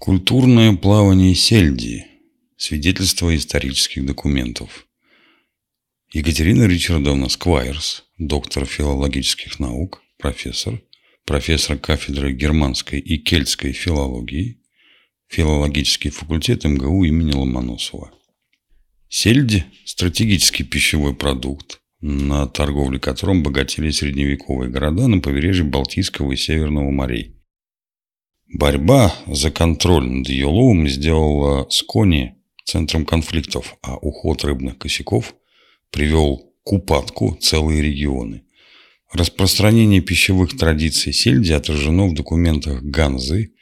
Культурное плавание сельди. Свидетельство исторических документов. Екатерина Ричардовна Сквайрс, доктор филологических наук, профессор, профессор кафедры германской и кельтской филологии, филологический факультет МГУ имени Ломоносова. Сельдь – стратегический пищевой продукт, на торговле которым богатели средневековые города на побережье Балтийского и Северного морей – Борьба за контроль над ее сделала Скони центром конфликтов, а уход рыбных косяков привел к упадку целые регионы. Распространение пищевых традиций сельди отражено в документах Ганзы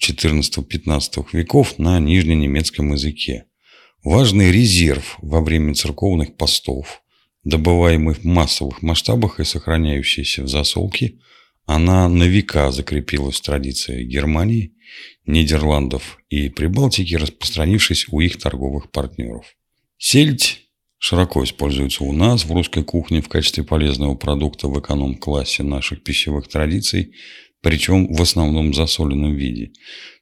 XIV-XV веков на нижненемецком языке. Важный резерв во время церковных постов, добываемый в массовых масштабах и сохраняющийся в засолке – она на века закрепилась в традиции Германии, Нидерландов и Прибалтики, распространившись у их торговых партнеров. Сельдь широко используется у нас в русской кухне в качестве полезного продукта в эконом-классе наших пищевых традиций, причем в основном в засоленном виде.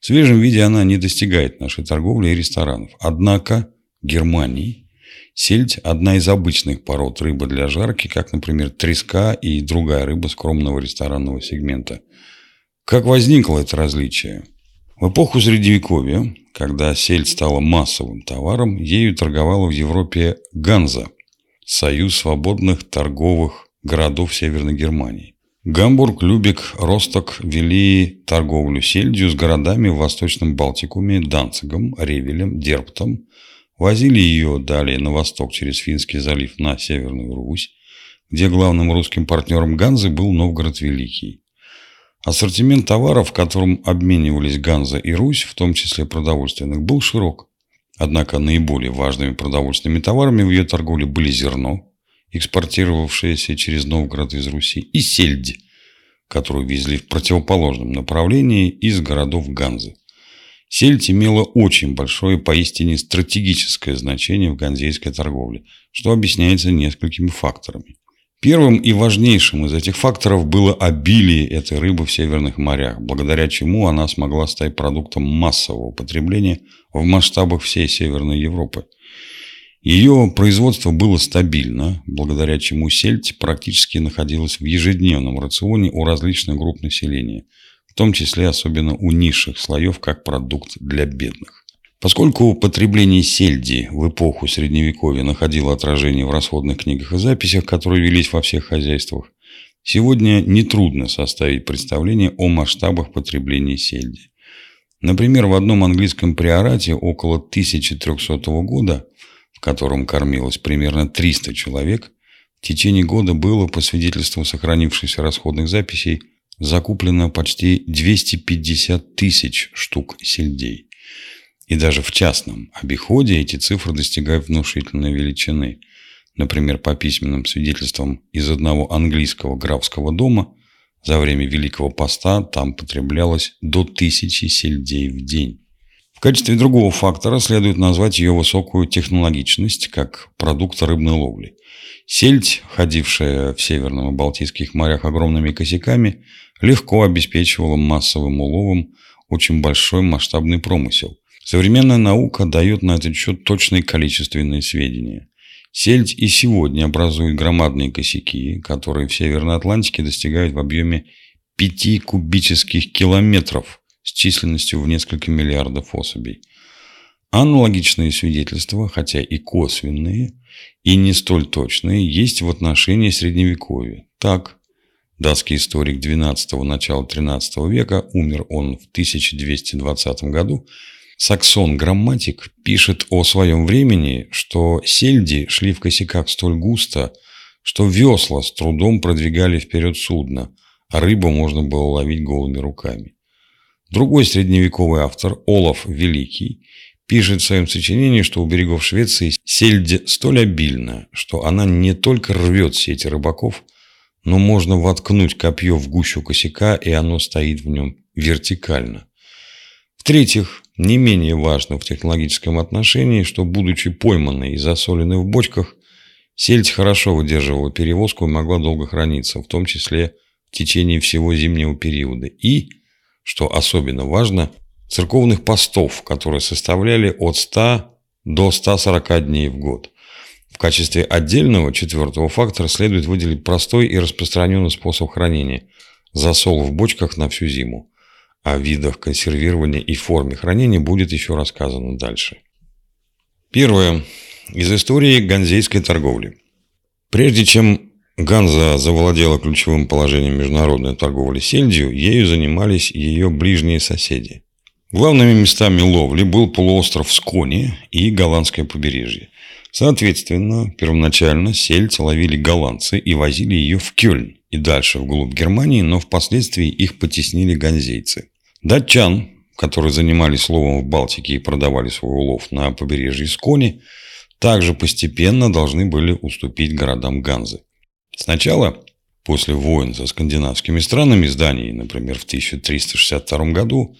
В свежем виде она не достигает нашей торговли и ресторанов. Однако Германии Сельдь – одна из обычных пород рыбы для жарки, как, например, треска и другая рыба скромного ресторанного сегмента. Как возникло это различие? В эпоху Средневековья, когда сельдь стала массовым товаром, ею торговала в Европе Ганза – Союз свободных торговых городов Северной Германии. Гамбург, Любек, Росток вели торговлю сельдью с городами в Восточном Балтикуме, Данцигом, Ревелем, Дерптом, Возили ее далее на восток через Финский залив на Северную Русь, где главным русским партнером Ганзы был Новгород Великий. Ассортимент товаров, которым обменивались Ганза и Русь, в том числе продовольственных, был широк. Однако наиболее важными продовольственными товарами в ее торговле были зерно, экспортировавшееся через Новгород из Руси, и сельдь, которую везли в противоположном направлении из городов Ганзы. Сельдь имела очень большое, поистине стратегическое значение в ганзейской торговле, что объясняется несколькими факторами. Первым и важнейшим из этих факторов было обилие этой рыбы в северных морях, благодаря чему она смогла стать продуктом массового потребления в масштабах всей Северной Европы. Ее производство было стабильно, благодаря чему сельдь практически находилась в ежедневном рационе у различных групп населения – в том числе особенно у низших слоев, как продукт для бедных. Поскольку потребление сельди в эпоху Средневековья находило отражение в расходных книгах и записях, которые велись во всех хозяйствах, сегодня нетрудно составить представление о масштабах потребления сельди. Например, в одном английском приорате около 1300 года, в котором кормилось примерно 300 человек, в течение года было, по свидетельству сохранившихся расходных записей, закуплено почти 250 тысяч штук сельдей. И даже в частном обиходе эти цифры достигают внушительной величины. Например, по письменным свидетельствам из одного английского графского дома за время Великого Поста там потреблялось до тысячи сельдей в день. Качестве другого фактора следует назвать ее высокую технологичность как продукта рыбной ловли. Сельдь, ходившая в Северном и Балтийских морях огромными косяками, легко обеспечивала массовым уловом очень большой масштабный промысел. Современная наука дает на этот счет точные количественные сведения. Сельдь и сегодня образует громадные косяки, которые в Северной Атлантике достигают в объеме 5 кубических километров с численностью в несколько миллиардов особей. Аналогичные свидетельства, хотя и косвенные, и не столь точные, есть в отношении Средневековья. Так, Датский историк XII – начала XIII века, умер он в 1220 году, Саксон-грамматик пишет о своем времени, что сельди шли в косяках столь густо, что весла с трудом продвигали вперед судно, а рыбу можно было ловить голыми руками. Другой средневековый автор, Олаф Великий, пишет в своем сочинении, что у берегов Швеции сельдь столь обильна, что она не только рвет сети рыбаков, но можно воткнуть копье в гущу косяка, и оно стоит в нем вертикально. В-третьих, не менее важно в технологическом отношении, что, будучи пойманной и засоленной в бочках, сельдь хорошо выдерживала перевозку и могла долго храниться, в том числе в течение всего зимнего периода. И, что особенно важно, церковных постов, которые составляли от 100 до 140 дней в год. В качестве отдельного четвертого фактора следует выделить простой и распространенный способ хранения – засол в бочках на всю зиму. О видах консервирования и форме хранения будет еще рассказано дальше. Первое. Из истории ганзейской торговли. Прежде чем Ганза завладела ключевым положением международной торговли сельдью, ею занимались ее ближние соседи. Главными местами ловли был полуостров Скони и голландское побережье. Соответственно, первоначально сельдь ловили голландцы и возили ее в Кёльн и дальше вглубь Германии, но впоследствии их потеснили ганзейцы. Датчан, которые занимались ловом в Балтике и продавали свой улов на побережье Скони, также постепенно должны были уступить городам Ганзы. Сначала, после войн со скандинавскими странами с Данией, например, в 1362 году,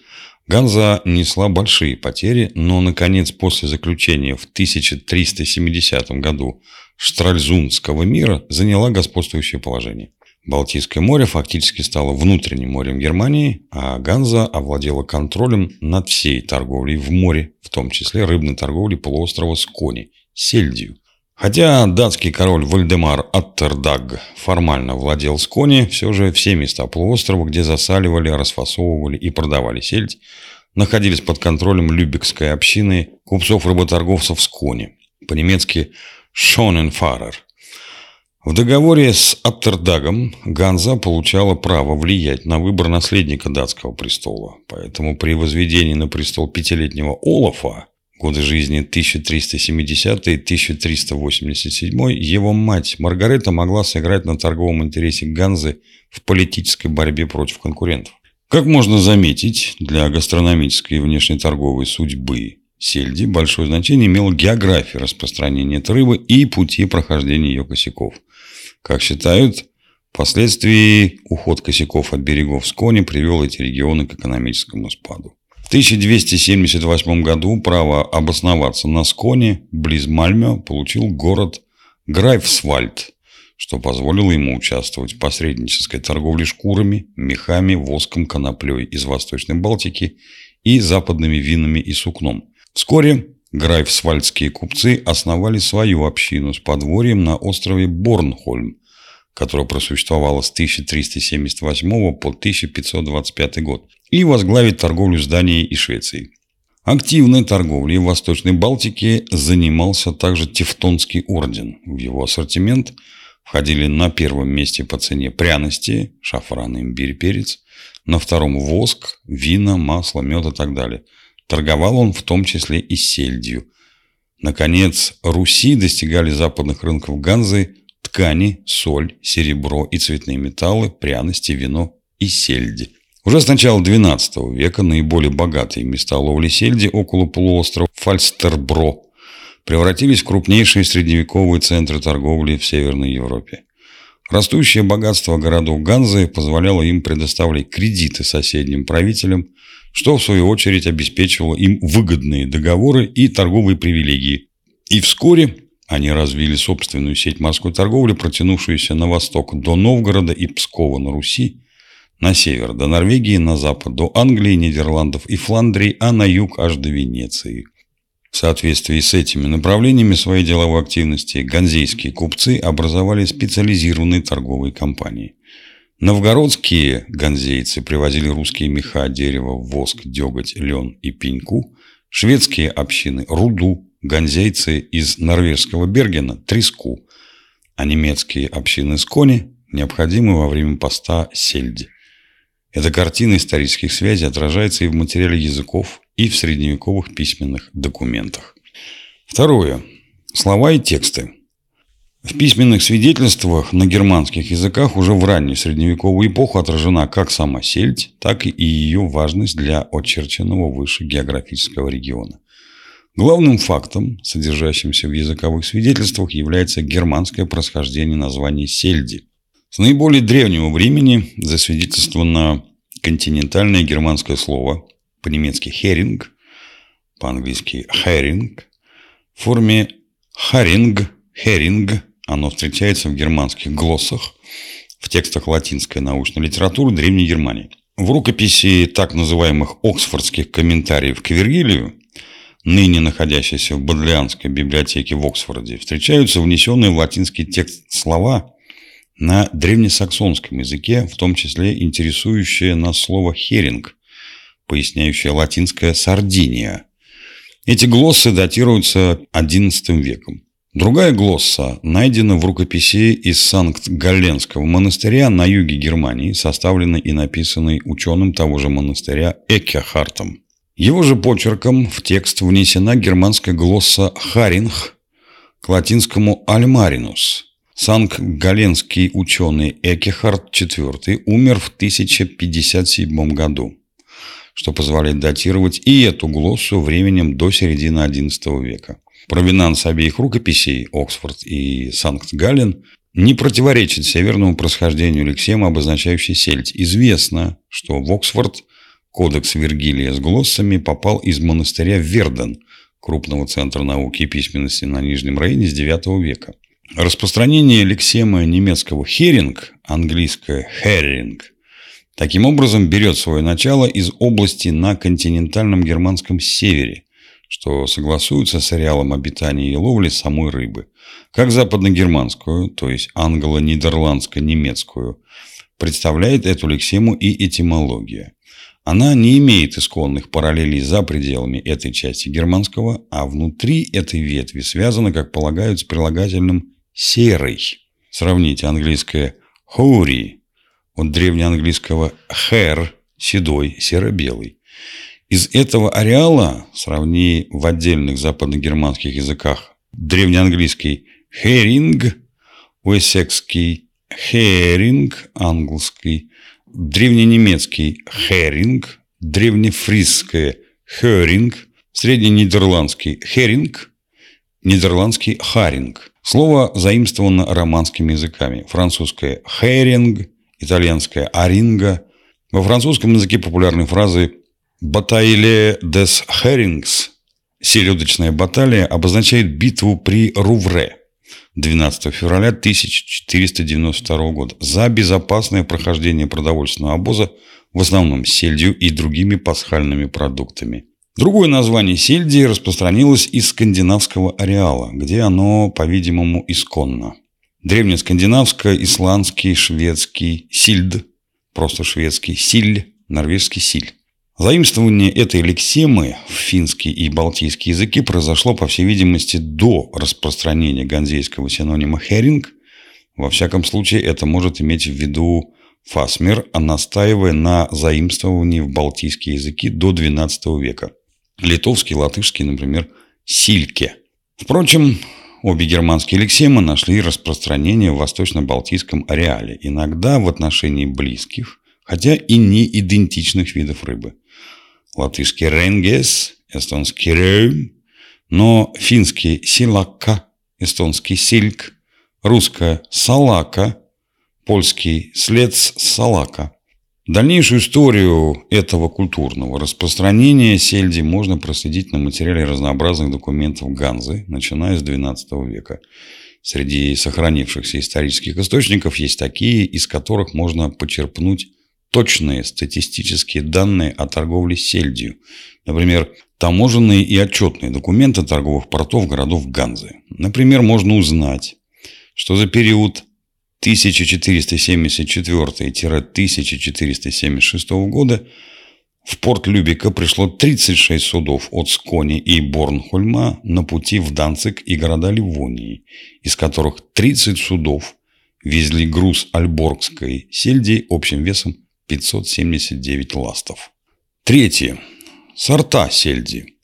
Ганза несла большие потери, но, наконец, после заключения в 1370 году Штральзундского мира заняла господствующее положение. Балтийское море фактически стало внутренним морем Германии, а Ганза овладела контролем над всей торговлей в море, в том числе рыбной торговлей полуострова Скони, сельдью. Хотя датский король Вальдемар Аттердаг формально владел Скони, все же все места полуострова, где засаливали, расфасовывали и продавали сельдь, находились под контролем Любекской общины купцов-работорговцев Скони, по-немецки «Шоненфарер». В договоре с Аттердагом Ганза получала право влиять на выбор наследника датского престола, поэтому при возведении на престол пятилетнего Олафа годы жизни 1370-1387, его мать Маргарета могла сыграть на торговом интересе Ганзы в политической борьбе против конкурентов. Как можно заметить, для гастрономической и внешнеторговой судьбы сельди большое значение имела география распространения этой рыбы и пути прохождения ее косяков. Как считают, впоследствии уход косяков от берегов Скони привел эти регионы к экономическому спаду. В 1278 году право обосноваться на Сконе, близ Мальмё, получил город Грайфсвальд, что позволило ему участвовать в посреднической торговле шкурами, мехами, воском, коноплей из Восточной Балтики и западными винами и сукном. Вскоре грайфсвальдские купцы основали свою общину с подворьем на острове Борнхольм, которая просуществовала с 1378 по 1525 год, и возглавить торговлю с Данией и Швецией. Активной торговлей в Восточной Балтике занимался также Тевтонский орден. В его ассортимент входили на первом месте по цене пряности, шафран, имбирь, перец, на втором воск, вина, масло, мед и так далее. Торговал он в том числе и сельдью. Наконец, Руси достигали западных рынков Ганзы ткани, соль, серебро и цветные металлы, пряности, вино и сельди. Уже с начала XII века наиболее богатые места ловли сельди около полуострова Фальстербро превратились в крупнейшие средневековые центры торговли в Северной Европе. Растущее богатство городов Ганзы позволяло им предоставлять кредиты соседним правителям, что в свою очередь обеспечивало им выгодные договоры и торговые привилегии. И вскоре они развили собственную сеть морской торговли, протянувшуюся на восток до Новгорода и Пскова на Руси, на север до Норвегии, на запад до Англии, Нидерландов и Фландрии, а на юг аж до Венеции. В соответствии с этими направлениями своей деловой активности ганзейские купцы образовали специализированные торговые компании. Новгородские ганзейцы привозили русские меха, дерево, воск, деготь, лен и пеньку, шведские общины – руду, ганзейцы из норвежского Бергена – треску, а немецкие общины с кони – необходимые во время поста сельди. Эта картина исторических связей отражается и в материале языков, и в средневековых письменных документах. Второе. Слова и тексты. В письменных свидетельствах на германских языках уже в раннюю средневековую эпоху отражена как сама сельдь, так и ее важность для очерченного выше географического региона. Главным фактом, содержащимся в языковых свидетельствах, является германское происхождение названия сельди – с наиболее древнего времени засвидетельствовано континентальное германское слово, по-немецки «херинг», по-английски «херинг», в форме «харинг», «херинг». Оно встречается в германских глоссах, в текстах латинской научной литературы Древней Германии. В рукописи так называемых оксфордских комментариев к Вергилию, ныне находящейся в Бодлианской библиотеке в Оксфорде, встречаются внесенные в латинский текст слова на древнесаксонском языке, в том числе интересующее нас слово «херинг», поясняющее латинское «сардиния». Эти глоссы датируются XI веком. Другая глосса найдена в рукописи из Санкт-Галленского монастыря на юге Германии, составленной и написанной ученым того же монастыря Экехартом. Его же почерком в текст внесена германская глосса «харинг» к латинскому «альмаринус». Санкт-Галенский ученый Экехард IV умер в 1057 году, что позволяет датировать и эту глоссу временем до середины XI века. Провинанс обеих рукописей, Оксфорд и Санкт-Галлен, не противоречит северному происхождению лексемы, обозначающей сельдь. Известно, что в Оксфорд кодекс Вергилия с глоссами попал из монастыря Верден, крупного центра науки и письменности на Нижнем Рейне с IX века. Распространение лексемы немецкого «херинг», английское «херинг», таким образом берет свое начало из области на континентальном германском севере, что согласуется с ареалом обитания и ловли самой рыбы. Как западногерманскую, то есть англо-нидерландско-немецкую, представляет эту лексему и этимология. Она не имеет исконных параллелей за пределами этой части германского, а внутри этой ветви связана, как полагают, с прилагательным «серый». Сравните английское «hoary» от древнеанглийского «hair» – седой, серо-белый. Из этого ареала сравни в отдельных западногерманских языках древнеанглийский «херинг», уэссекский «херинг», английский, древненемецкий «херинг», древнефрисское «херинг», средненидерландский «херинг», нидерландский «харинг». Слово заимствовано романскими языками. Французское «херинг», итальянское «аринга». Во французском языке популярны фразы Батайле des Herrings, селедочная баталия, обозначает битву при Рувре 12 февраля 1492 года за безопасное прохождение продовольственного обоза в основном сельдью и другими пасхальными продуктами. Другое название сельди распространилось из скандинавского ареала, где оно, по-видимому, исконно. Древнескандинавско-исландский, шведский сильд, просто шведский силь, норвежский силь. Заимствование этой лексемы в финский и балтийский языки произошло, по всей видимости, до распространения ганзейского синонима «херинг». Во всяком случае, это может иметь в виду Фасмер, настаивая на заимствовании в балтийские языки до XII века. Литовский, латышский, например, «сильке». Впрочем, обе германские лексемы нашли распространение в восточно-балтийском ареале, иногда в отношении близких, хотя и не идентичных видов рыбы латышский «ренгес», эстонский «рейм», но финский «силакка», эстонский «сильк», русское «салака», польский «слец салака». Дальнейшую историю этого культурного распространения сельди можно проследить на материале разнообразных документов Ганзы, начиная с XII века. Среди сохранившихся исторических источников есть такие, из которых можно почерпнуть точные статистические данные о торговле сельдью. Например, таможенные и отчетные документы торговых портов городов Ганзы. Например, можно узнать, что за период 1474-1476 года в порт Любика пришло 36 судов от Скони и Борнхольма на пути в Данцик и города Ливонии, из которых 30 судов везли груз альборгской сельди общим весом 579 ластов. Третье. Сорта сельди.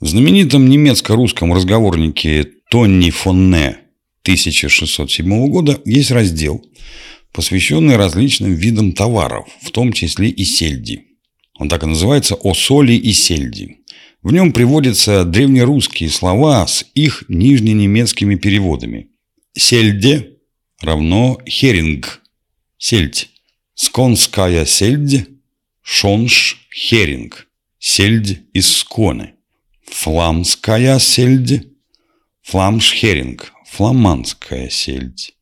В знаменитом немецко-русском разговорнике Тонни Фонне 1607 года есть раздел, посвященный различным видам товаров, в том числе и сельди. Он так и называется «О соли и сельди». В нем приводятся древнерусские слова с их нижненемецкими переводами. Сельде равно херинг, сельдь. Сконская сельдь, шонш, херинг, сельдь из сконы. Фламская сельдь, фламшхеринг, фламандская сельдь.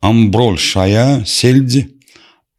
Амброльшая сельдь,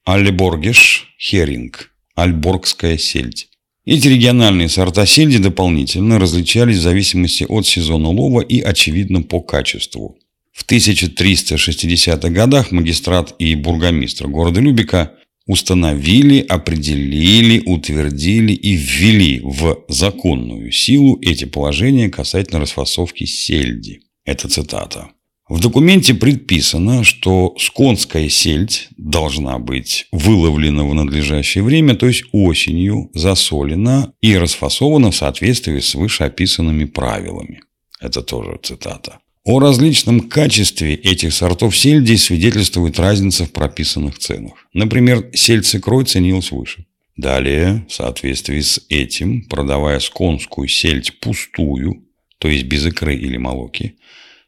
альборгеш, херинг, альборгская сельдь. Эти региональные сорта сельди дополнительно различались в зависимости от сезона лова и, очевидно, по качеству. В 1360-х годах магистрат и бургомистр города Любика установили, определили, утвердили и ввели в законную силу эти положения касательно расфасовки сельди. Это цитата. В документе предписано, что сконская сельдь должна быть выловлена в надлежащее время, то есть осенью, засолена и расфасована в соответствии с вышеописанными правилами. Это тоже цитата. О различном качестве этих сортов сельди свидетельствует разница в прописанных ценах. Например, сельдь с икрой ценилась выше. Далее, в соответствии с этим, продавая сконскую сельдь пустую, то есть без икры или молоки,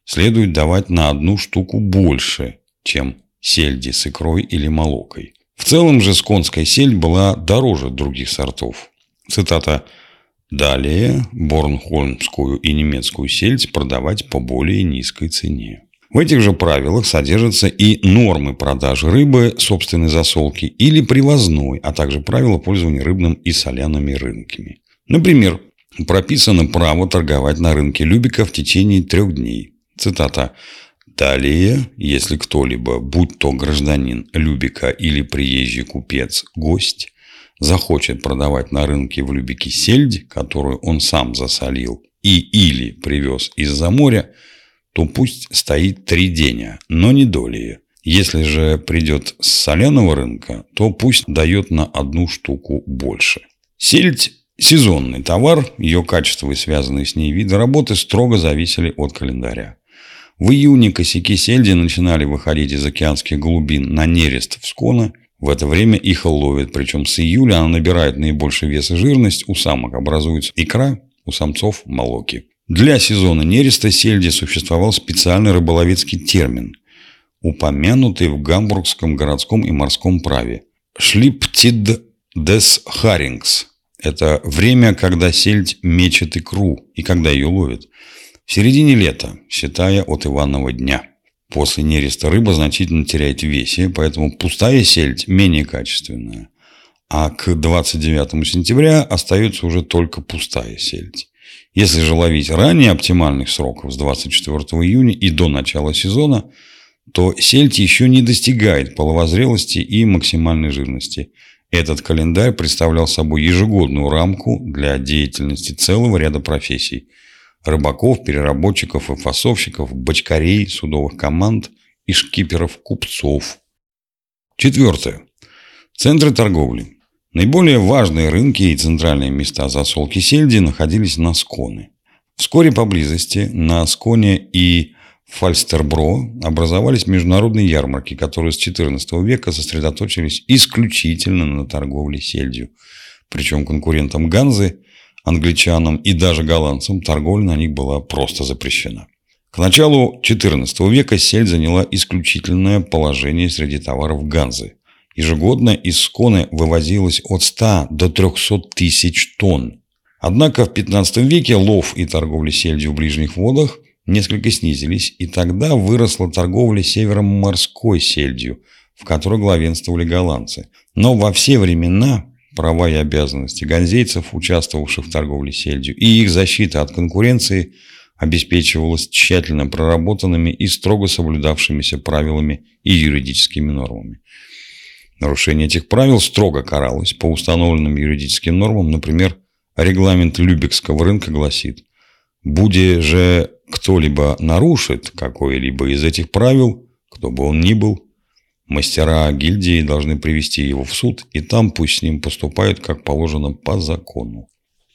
следует давать на одну штуку больше, чем сельди с икрой или молокой. В целом же сконская сельдь была дороже других сортов. Цитата Далее борнхольмскую и немецкую сельдь продавать по более низкой цене. В этих же правилах содержатся и нормы продажи рыбы собственной засолки или привозной, а также правила пользования рыбным и соляными рынками. Например, прописано право торговать на рынке Любика в течение трех дней. Цитата. Далее, если кто-либо, будь то гражданин Любика или приезжий купец, гость, захочет продавать на рынке в Любике сельдь, которую он сам засолил и или привез из-за моря, то пусть стоит три дня, но не долее. Если же придет с соленого рынка, то пусть дает на одну штуку больше. Сельдь – сезонный товар, ее качество и связанные с ней виды работы строго зависели от календаря. В июне косяки сельди начинали выходить из океанских глубин на нерест в сконы. В это время их ловят, причем с июля она набирает наибольший вес и жирность, у самок образуется икра, у самцов – молоки. Для сезона нереста сельди существовал специальный рыболовецкий термин, упомянутый в гамбургском городском и морском праве – «шлиптид дес харингс». Это время, когда сельдь мечет икру и когда ее ловят. В середине лета, считая от Иванова дня. После нереста рыба значительно теряет в весе, поэтому пустая сельдь менее качественная. А к 29 сентября остается уже только пустая сельдь. Если же ловить ранее оптимальных сроков с 24 июня и до начала сезона, то сельдь еще не достигает половозрелости и максимальной жирности. Этот календарь представлял собой ежегодную рамку для деятельности целого ряда профессий – рыбаков, переработчиков и фасовщиков, бочкарей, судовых команд и шкиперов-купцов. Четвертое. Центры торговли. Наиболее важные рынки и центральные места засолки сельди находились на Сконе. Вскоре поблизости на Сконе и Фальстербро образовались международные ярмарки, которые с XIV века сосредоточились исключительно на торговле сельдью. Причем конкурентам Ганзы – англичанам и даже голландцам торговля на них была просто запрещена. К началу XIV века сель заняла исключительное положение среди товаров Ганзы. Ежегодно из Сконы вывозилось от 100 до 300 тысяч тонн. Однако в XV веке лов и торговля сельдью в ближних водах несколько снизились, и тогда выросла торговля севером морской сельдью, в которой главенствовали голландцы. Но во все времена права и обязанности ганзейцев, участвовавших в торговле сельдью, и их защита от конкуренции обеспечивалась тщательно проработанными и строго соблюдавшимися правилами и юридическими нормами. Нарушение этих правил строго каралось по установленным юридическим нормам, например, регламент Любекского рынка гласит, «Буде же кто-либо нарушит какое-либо из этих правил, кто бы он ни был, Мастера гильдии должны привести его в суд, и там пусть с ним поступают, как положено по закону.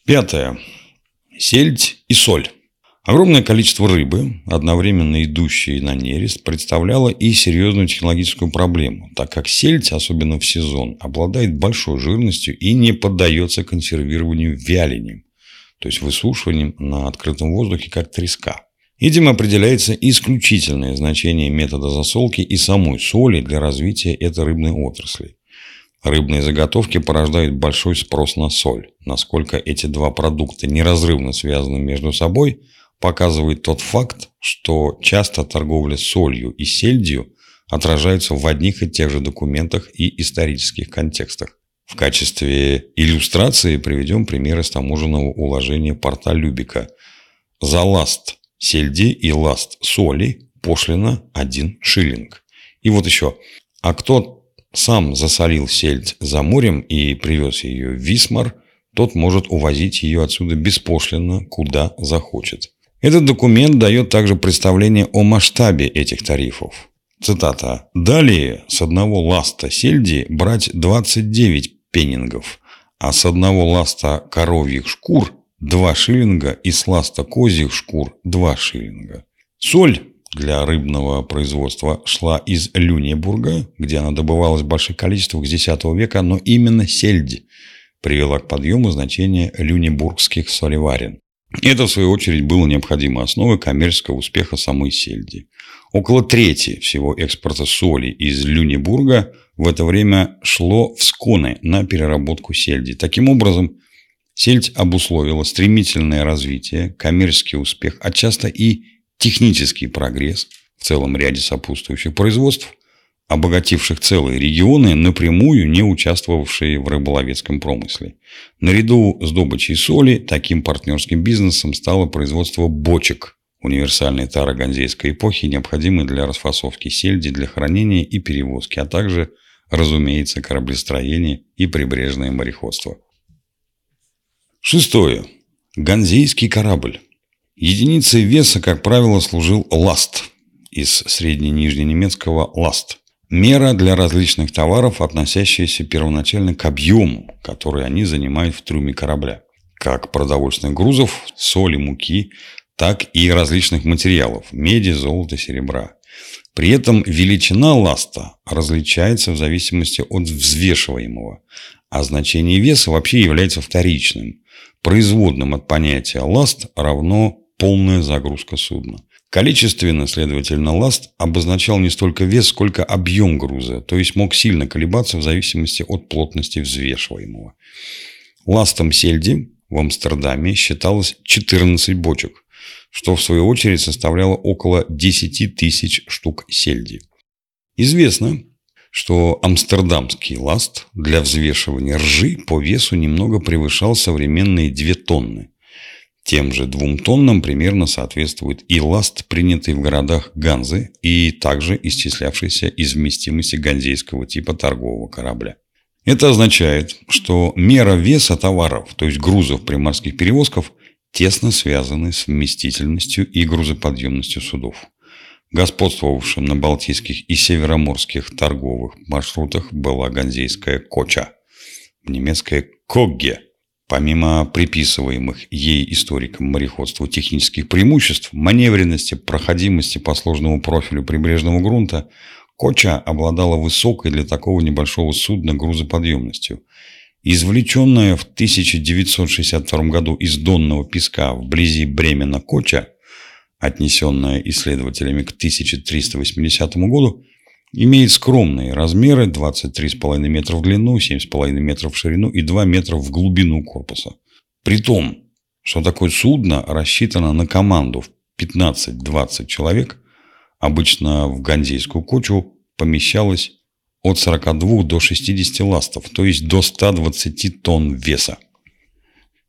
Пятое. Сельдь и соль. Огромное количество рыбы, одновременно идущей на нерест, представляло и серьезную технологическую проблему, так как сельдь, особенно в сезон, обладает большой жирностью и не поддается консервированию вялением, то есть высушиванием на открытом воздухе, как треска. Этим определяется исключительное значение метода засолки и самой соли для развития этой рыбной отрасли. Рыбные заготовки порождают большой спрос на соль. Насколько эти два продукта неразрывно связаны между собой, показывает тот факт, что часто торговля солью и сельдью отражаются в одних и тех же документах и исторических контекстах. В качестве иллюстрации приведем пример из таможенного уложения порта Любика. За ласт сельди и ласт соли пошлина 1 шиллинг. И вот еще. А кто сам засолил сельдь за морем и привез ее в Висмар, тот может увозить ее отсюда беспошлино, куда захочет. Этот документ дает также представление о масштабе этих тарифов. Цитата. «Далее с одного ласта сельди брать 29 пеннингов, а с одного ласта коровьих шкур 2 шиллинга и с ласта козьих шкур 2 шиллинга. Соль для рыбного производства шла из Люнебурга, где она добывалась в больших количествах с X века, но именно сельдь привела к подъему значения люнебургских солеварен. Это, в свою очередь, было необходимой основой коммерческого успеха самой сельди. Около трети всего экспорта соли из Люнебурга в это время шло в Сконе на переработку сельди. Таким образом, сельдь обусловила стремительное развитие, коммерческий успех, а часто и технический прогресс в целом ряде сопутствующих производств, обогативших целые регионы, напрямую не участвовавшие в рыболовецком промысле. Наряду с добычей соли таким партнерским бизнесом стало производство бочек универсальной таро-ганзейской эпохи, необходимой для расфасовки сельди, для хранения и перевозки, а также, разумеется, кораблестроение и прибрежное мореходство. Шестое. Ганзейский корабль. Единицей веса, как правило, служил ласт из средне-нижненемецкого ласт. Мера для различных товаров, относящаяся первоначально к объему, который они занимают в трюме корабля. Как продовольственных грузов, соли, муки, так и различных материалов – меди, золота, серебра. При этом величина ласта различается в зависимости от взвешиваемого, а значение веса вообще является вторичным. Производным от понятия ласт равно полная загрузка судна. Количественно, следовательно, ласт обозначал не столько вес, сколько объем груза, то есть мог сильно колебаться в зависимости от плотности взвешиваемого. Ластом сельди в Амстердаме считалось 14 бочек, что в свою очередь составляло около 10 тысяч штук сельди. Известно, что амстердамский ласт для взвешивания ржи по весу немного превышал современные 2 тонны – тем же двум тоннам примерно соответствует и ласт, принятый в городах Ганзы и также исчислявшийся из вместимости ганзейского типа торгового корабля. Это означает, что мера веса товаров, то есть грузов при морских перевозках, тесно связаны с вместительностью и грузоподъемностью судов. Господствовавшим на Балтийских и Североморских торговых маршрутах была ганзейская коча, немецкая когге – Помимо приписываемых ей историкам мореходству технических преимуществ, маневренности, проходимости по сложному профилю прибрежного грунта, Коча обладала высокой для такого небольшого судна грузоподъемностью. Извлеченная в 1962 году из донного песка вблизи Бремена Коча, отнесенная исследователями к 1380 году, Имеет скромные размеры 23,5 метра в длину, 7,5 метров в ширину и 2 метра в глубину корпуса. При том, что такое судно рассчитано на команду в 15-20 человек, обычно в ганзейскую кочу помещалось от 42 до 60 ластов, то есть до 120 тонн веса.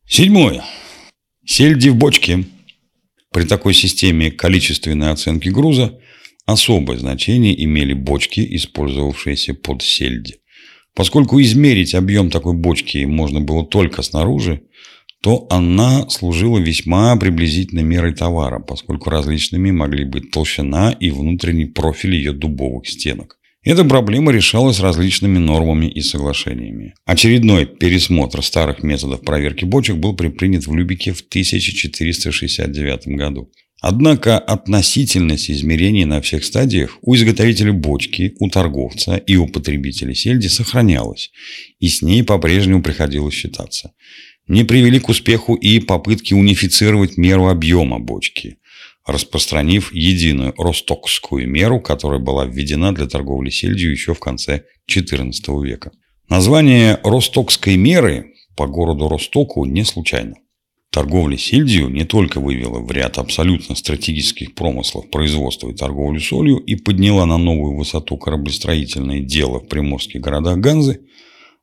Седьмое. Сельди в бочке. При такой системе количественной оценки груза Особое значение имели бочки, использовавшиеся под сельди. Поскольку измерить объем такой бочки можно было только снаружи, то она служила весьма приблизительной мерой товара, поскольку различными могли быть толщина и внутренний профиль ее дубовых стенок. Эта проблема решалась различными нормами и соглашениями. Очередной пересмотр старых методов проверки бочек был предпринят в Любике в 1469 году. Однако относительность измерений на всех стадиях у изготовителя бочки, у торговца и у потребителя сельди сохранялась, и с ней по-прежнему приходилось считаться. Не привели к успеху и попытки унифицировать меру объема бочки, распространив единую ростокскую меру, которая была введена для торговли сельдью еще в конце XIV века. Название ростокской меры по городу Ростоку не случайно. Торговля сельдью не только вывела в ряд абсолютно стратегических промыслов производства и торговлю солью и подняла на новую высоту кораблестроительное дело в приморских городах Ганзы,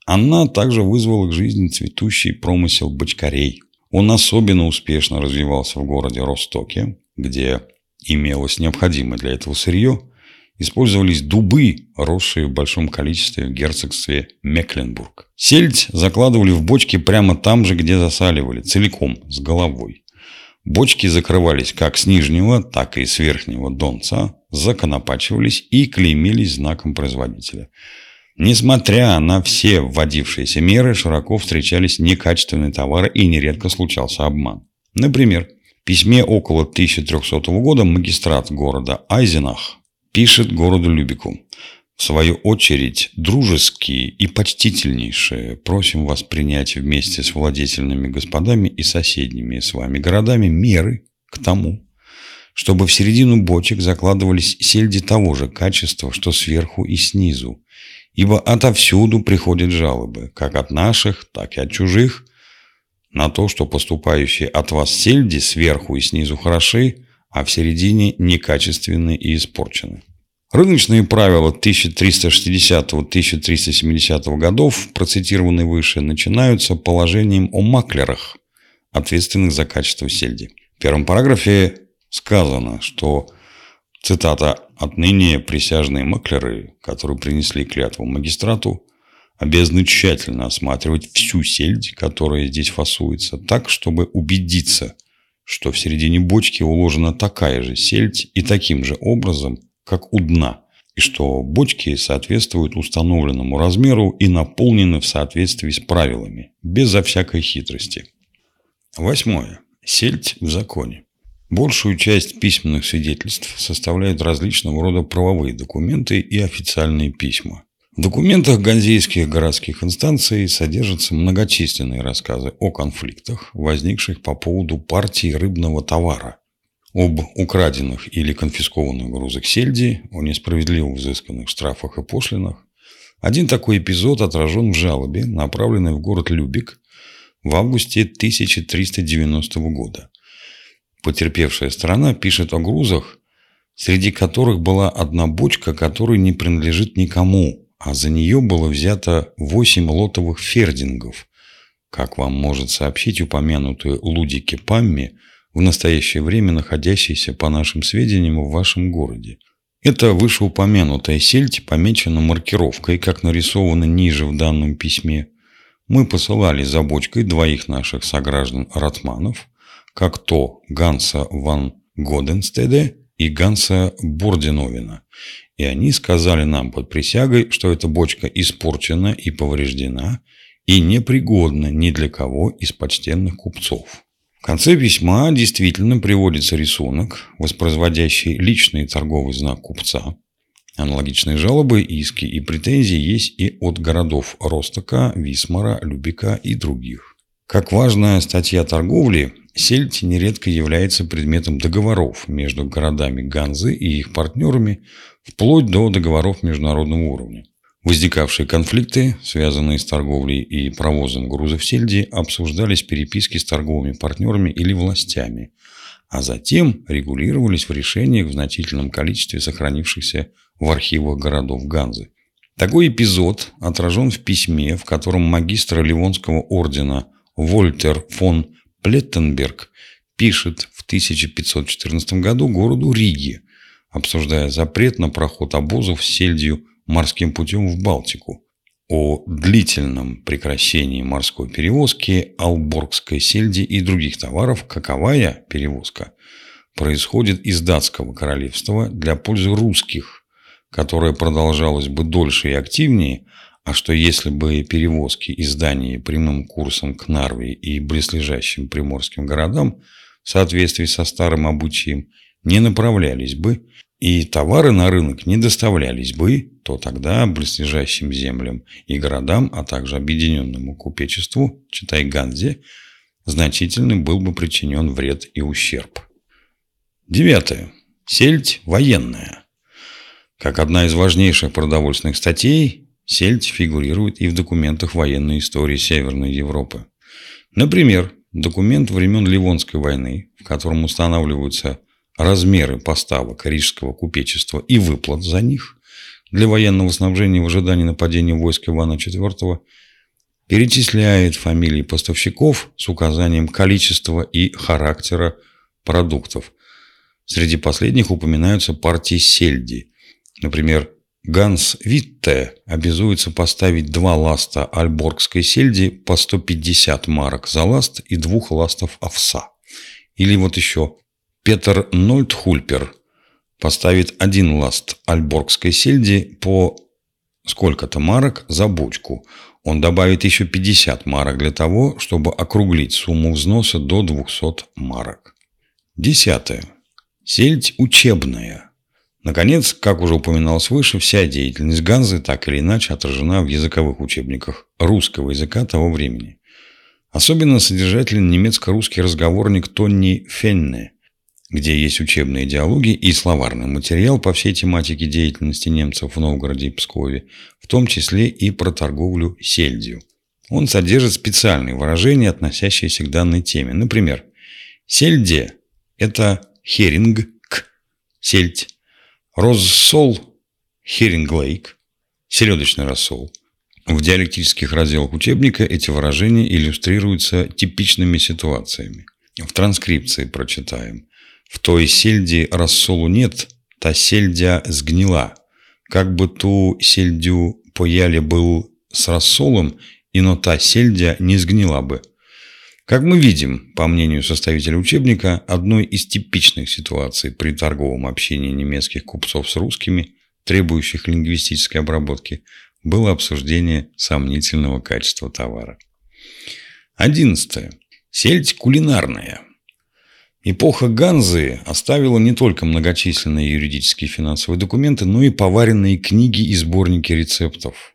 Она также вызвала к жизни цветущий промысел бочкарей. Он особенно успешно развивался в городе Ростоке, где имелось необходимое для этого сырье, использовались дубы, росшие в большом количестве в герцогстве Мекленбург. Сельдь закладывали в бочки прямо там же, где засаливали, целиком, с головой. Бочки закрывались как с нижнего, так и с верхнего донца, законопачивались и клеймились знаком производителя. Несмотря на все вводившиеся меры, широко встречались некачественные товары и нередко случался обман. Например, в письме около 1300 года магистрат города Айзенах пишет городу Любику. В свою очередь, дружеские и почтительнейшие просим вас принять вместе с владетельными господами и соседними с вами городами меры к тому, чтобы в середину бочек закладывались сельди того же качества, что сверху и снизу, ибо отовсюду приходят жалобы, как от наших, так и от чужих, на то, что поступающие от вас сельди сверху и снизу хороши, а в середине некачественны и испорчены. Рыночные правила 1360-1370 годов, процитированные выше, начинаются положением о маклерах, ответственных за качество сельди. В первом параграфе сказано, что, цитата, «отныне присяжные маклеры, которые принесли клятву магистрату, обязаны тщательно осматривать всю сельдь, которая здесь фасуется, так, чтобы убедиться, что в середине бочки уложена такая же сельдь и таким же образом, как у дна, и что бочки соответствуют установленному размеру и наполнены в соответствии с правилами, безо всякой хитрости. Восьмое. Сельдь в законе. Большую часть письменных свидетельств составляют различного рода правовые документы и официальные письма. В документах ганзейских городских инстанций содержатся многочисленные рассказы о конфликтах, возникших по поводу партии рыбного товара, об украденных или конфискованных грузах сельди, о несправедливо взысканных штрафах и пошлинах. Один такой эпизод отражен в жалобе, направленной в город Любик в августе 1390 года. Потерпевшая сторона пишет о грузах, среди которых была одна бочка, которая не принадлежит никому, а за нее было взято 8 лотовых фердингов, как вам может сообщить упомянутые Лудики Памми, в настоящее время находящиеся, по нашим сведениям, в вашем городе. Это вышеупомянутая сельдь помечена маркировкой, как нарисовано ниже в данном письме. Мы посылали за бочкой двоих наших сограждан Ратманов, как то Ганса ван Годенстеде и Ганса Бординовина, и они сказали нам под присягой, что эта бочка испорчена и повреждена и непригодна ни для кого из почтенных купцов. В конце письма действительно приводится рисунок, воспроизводящий личный торговый знак купца. Аналогичные жалобы, иски и претензии есть и от городов Ростока, Висмара, Любика и других. Как важная статья торговли, сельдь нередко является предметом договоров между городами Ганзы и их партнерами вплоть до договоров международного уровня. Возникавшие конфликты, связанные с торговлей и провозом грузов сельди, обсуждались в переписке с торговыми партнерами или властями, а затем регулировались в решениях в значительном количестве сохранившихся в архивах городов Ганзы. Такой эпизод отражен в письме, в котором магистр Ливонского ордена Вольтер фон Плеттенберг пишет в 1514 году городу Риге, обсуждая запрет на проход обозов с сельдью морским путем в Балтику, о длительном прекращении морской перевозки алборгской сельди и других товаров, каковая перевозка происходит из датского королевства для пользы русских, которая продолжалась бы дольше и активнее, а что если бы перевозки из Дании прямым курсом к Нарве и близлежащим приморским городам в соответствии со старым обычаем не направлялись бы, и товары на рынок не доставлялись бы, то тогда близлежащим землям и городам, а также объединенному купечеству, читай Ганзе, значительный был бы причинен вред и ущерб. Девятое. Сельдь военная. Как одна из важнейших продовольственных статей, сельдь фигурирует и в документах военной истории Северной Европы. Например, документ времен Ливонской войны, в котором устанавливаются размеры поставок рижского купечества и выплат за них для военного снабжения в ожидании нападения войск Ивана IV перечисляет фамилии поставщиков с указанием количества и характера продуктов. Среди последних упоминаются партии сельди. Например, Ганс Витте обязуется поставить два ласта альборгской сельди по 150 марок за ласт и двух ластов овса. Или вот еще Петер Нольдхульпер поставит один ласт альборгской сельди по сколько-то марок за бочку. Он добавит еще 50 марок для того, чтобы округлить сумму взноса до 200 марок. Десятое. Сельдь учебная. Наконец, как уже упоминалось выше, вся деятельность Ганзы так или иначе отражена в языковых учебниках русского языка того времени. Особенно содержателен немецко-русский разговорник Тонни Фенне, где есть учебные диалоги и словарный материал по всей тематике деятельности немцев в Новгороде и Пскове, в том числе и про торговлю сельдью. Он содержит специальные выражения, относящиеся к данной теме. Например, «сельде» – это «херинг», «к», «сельдь», Розсол, херинглейк, селедочный рассол. В диалектических разделах учебника эти выражения иллюстрируются типичными ситуациями. В транскрипции прочитаем. В той сельде рассолу нет, та сельдя сгнила. Как бы ту сельдю пояли был с рассолом, и но та сельдя не сгнила бы – как мы видим, по мнению составителя учебника, одной из типичных ситуаций при торговом общении немецких купцов с русскими, требующих лингвистической обработки, было обсуждение сомнительного качества товара. Одиннадцатое. Сельдь кулинарная. Эпоха Ганзы оставила не только многочисленные юридические и финансовые документы, но и поваренные книги и сборники рецептов.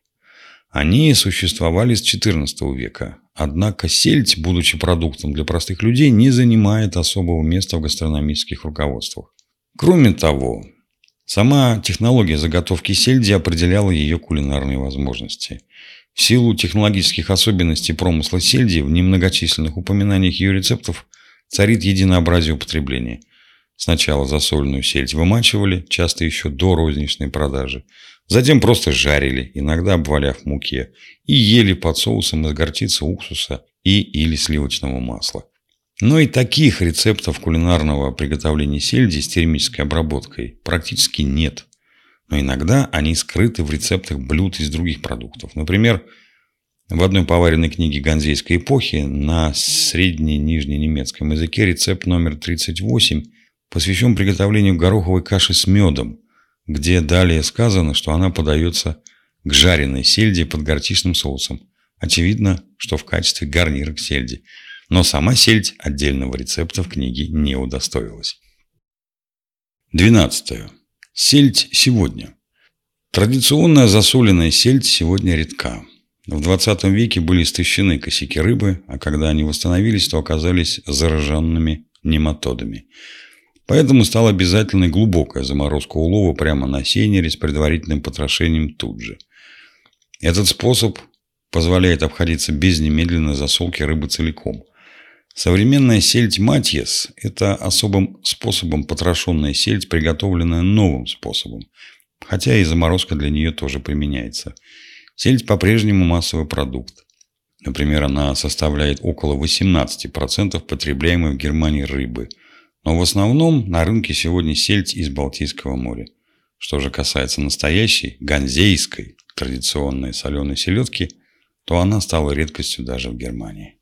Они существовали с XIV века, Однако сельдь, будучи продуктом для простых людей, не занимает особого места в гастрономических руководствах. Кроме того, сама технология заготовки сельди определяла ее кулинарные возможности. В силу технологических особенностей промысла сельди в немногочисленных упоминаниях ее рецептов царит единообразие употребления. Сначала засоленную сельдь вымачивали, часто еще до розничной продажи. Затем просто жарили, иногда обваляв в муке, и ели под соусом из горчицы, уксуса и или сливочного масла. Но и таких рецептов кулинарного приготовления сельди с термической обработкой практически нет. Но иногда они скрыты в рецептах блюд из других продуктов. Например, в одной поваренной книге ганзейской эпохи на средне-нижненемецком языке рецепт номер 38 посвящен приготовлению гороховой каши с медом – где далее сказано, что она подается к жареной сельде под горчичным соусом. Очевидно, что в качестве гарнира к сельде. Но сама сельдь отдельного рецепта в книге не удостоилась. 12. Сельдь сегодня. Традиционная засоленная сельдь сегодня редка. В 20 веке были истощены косяки рыбы, а когда они восстановились, то оказались зараженными нематодами – Поэтому стала обязательной глубокая заморозка улова прямо на сенере с предварительным потрошением тут же. Этот способ позволяет обходиться без немедленной засолки рыбы целиком. Современная сельдь матьес – это особым способом потрошенная сельдь, приготовленная новым способом, хотя и заморозка для нее тоже применяется. Сельдь по-прежнему массовый продукт. Например, она составляет около 18% потребляемой в Германии рыбы – но в основном на рынке сегодня сельдь из Балтийского моря. Что же касается настоящей, ганзейской, традиционной соленой селедки, то она стала редкостью даже в Германии.